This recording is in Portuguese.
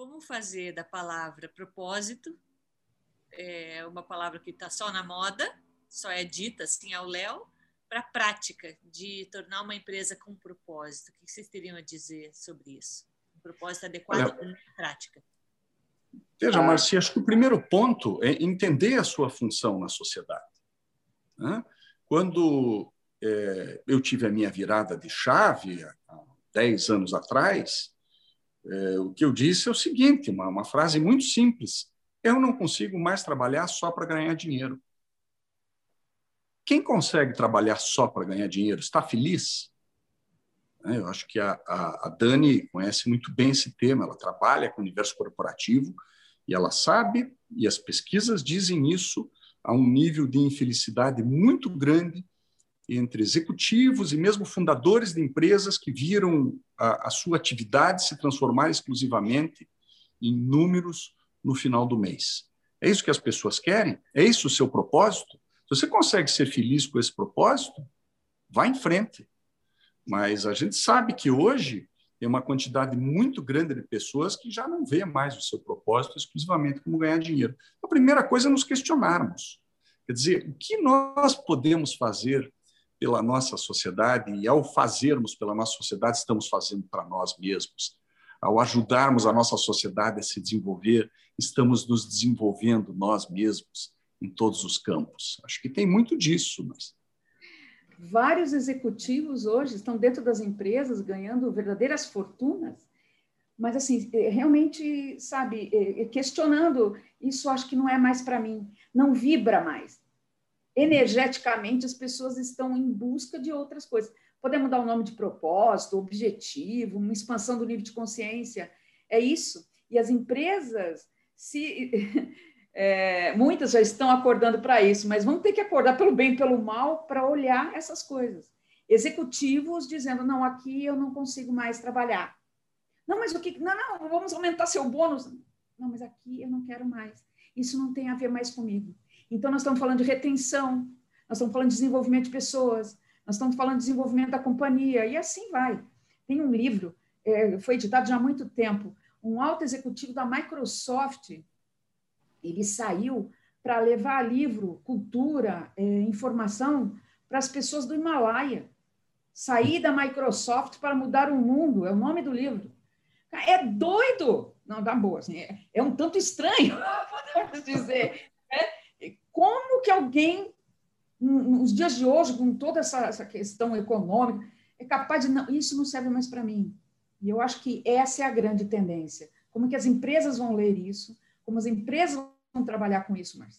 como fazer da palavra propósito, é uma palavra que está só na moda, só é dita assim ao léu, para a prática de tornar uma empresa com propósito. O que vocês teriam a dizer sobre isso? Um propósito adequado Olha, à prática. Veja, Marcia, acho que o primeiro ponto é entender a sua função na sociedade. Né? Quando é, eu tive a minha virada de chave, há 10 anos atrás, é, o que eu disse é o seguinte: uma, uma frase muito simples. Eu não consigo mais trabalhar só para ganhar dinheiro. Quem consegue trabalhar só para ganhar dinheiro está feliz? É, eu acho que a, a, a, Dani conhece muito bem esse tema. Ela trabalha com o universo corporativo e ela sabe, e as pesquisas dizem isso, a um nível de infelicidade muito grande entre executivos e mesmo fundadores de empresas que viram a, a sua atividade se transformar exclusivamente em números no final do mês. É isso que as pessoas querem? É isso o seu propósito? Se você consegue ser feliz com esse propósito, vá em frente. Mas a gente sabe que hoje tem uma quantidade muito grande de pessoas que já não vê mais o seu propósito exclusivamente como ganhar dinheiro. A primeira coisa é nos questionarmos. Quer dizer, o que nós podemos fazer pela nossa sociedade e, ao fazermos pela nossa sociedade, estamos fazendo para nós mesmos. Ao ajudarmos a nossa sociedade a se desenvolver, estamos nos desenvolvendo nós mesmos em todos os campos. Acho que tem muito disso. Mas... Vários executivos hoje estão dentro das empresas ganhando verdadeiras fortunas, mas assim, é, realmente, sabe, é, é, questionando, isso acho que não é mais para mim, não vibra mais energeticamente as pessoas estão em busca de outras coisas. Podemos dar o um nome de propósito, objetivo, uma expansão do nível de consciência. É isso. E as empresas, se é, muitas já estão acordando para isso, mas vão ter que acordar pelo bem e pelo mal para olhar essas coisas. Executivos dizendo: não, aqui eu não consigo mais trabalhar. Não, mas o que? Não, não, vamos aumentar seu bônus. Não, mas aqui eu não quero mais. Isso não tem a ver mais comigo. Então, nós estamos falando de retenção, nós estamos falando de desenvolvimento de pessoas, nós estamos falando de desenvolvimento da companhia, e assim vai. Tem um livro, é, foi editado já há muito tempo, um alto executivo da Microsoft, ele saiu para levar livro, cultura, é, informação para as pessoas do Himalaia. Sair da Microsoft para mudar o mundo, é o nome do livro. É doido! Não, dá boa, assim, é, é um tanto estranho, podemos dizer. Como que alguém, nos dias de hoje, com toda essa, essa questão econômica, é capaz de não, isso não serve mais para mim. E eu acho que essa é a grande tendência. Como que as empresas vão ler isso, como as empresas vão trabalhar com isso mais.